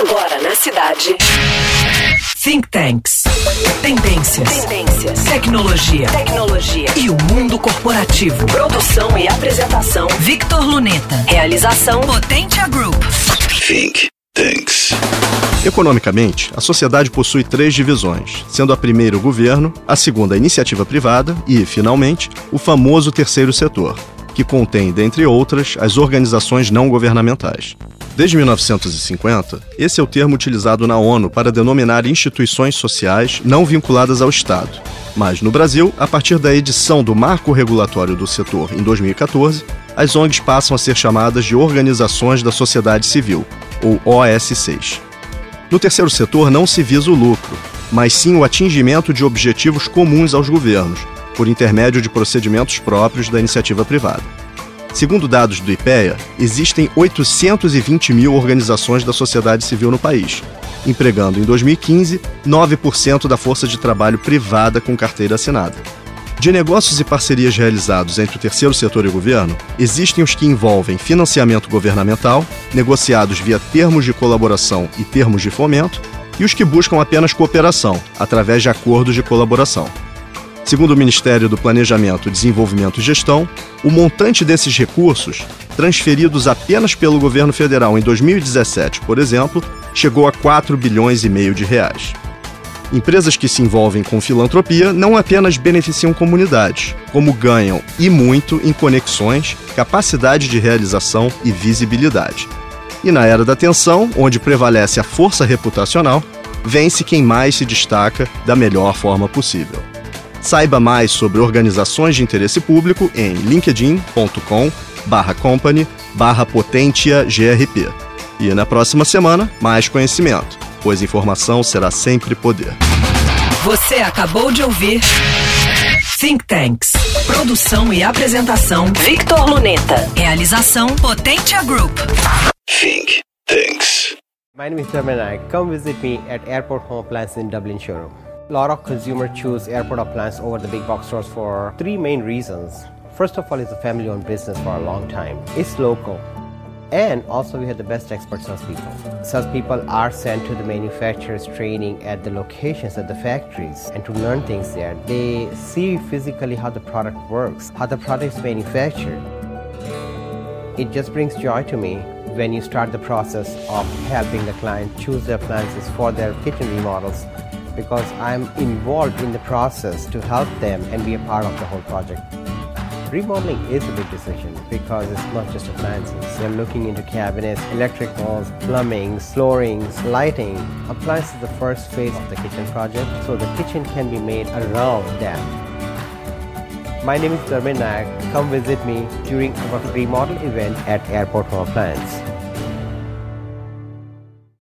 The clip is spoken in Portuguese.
Agora na cidade. Think Tanks. Tendências. Tendências. Tecnologia. Tecnologia. E o mundo corporativo. Produção e apresentação. Victor Luneta. Realização Potentia Group. Think Tanks. Economicamente, a sociedade possui três divisões, sendo a primeira o governo, a segunda a iniciativa privada e, finalmente, o famoso terceiro setor, que contém, dentre outras, as organizações não governamentais. Desde 1950, esse é o termo utilizado na ONU para denominar instituições sociais não vinculadas ao Estado. Mas no Brasil, a partir da edição do Marco Regulatório do Setor em 2014, as ONGs passam a ser chamadas de Organizações da Sociedade Civil, ou OSCs. No terceiro setor não se visa o lucro, mas sim o atingimento de objetivos comuns aos governos, por intermédio de procedimentos próprios da iniciativa privada. Segundo dados do IPEA, existem 820 mil organizações da sociedade civil no país, empregando em 2015 9% da força de trabalho privada com carteira assinada. De negócios e parcerias realizados entre o terceiro setor e o governo, existem os que envolvem financiamento governamental, negociados via termos de colaboração e termos de fomento, e os que buscam apenas cooperação, através de acordos de colaboração. Segundo o Ministério do Planejamento, Desenvolvimento e Gestão, o montante desses recursos, transferidos apenas pelo governo federal em 2017, por exemplo, chegou a 4 bilhões e meio de reais. Empresas que se envolvem com filantropia não apenas beneficiam comunidades, como ganham e muito em conexões, capacidade de realização e visibilidade. E na era da atenção, onde prevalece a força reputacional, vence quem mais se destaca da melhor forma possível. Saiba mais sobre organizações de interesse público em linkedin.com/company potentia grp. E na próxima semana, mais conhecimento pois informação será sempre poder. Você acabou de ouvir Think Tanks. Produção e apresentação Victor Luneta. Realização Potentia Group. Think Tanks. My name is Dharmenak. Come visit me at Airport Home Appliance in Dublin showroom. A lot of consumers choose airport appliance over the big box stores for three main reasons. First of all, it's a family-owned business for a long time. It's local. And also, we have the best expert salespeople. Salespeople are sent to the manufacturers training at the locations at the factories and to learn things there. They see physically how the product works, how the product is manufactured. It just brings joy to me when you start the process of helping the client choose their appliances for their kitchen remodels because I'm involved in the process to help them and be a part of the whole project. Remodeling is a big decision because it's not just appliances. They're looking into cabinets, electricals, plumbing, floorings, lighting. Appliances is the first phase of the kitchen project, so the kitchen can be made around that. My name is Dharmin Nayak. Come visit me during our remodel event at Airport Home Appliance.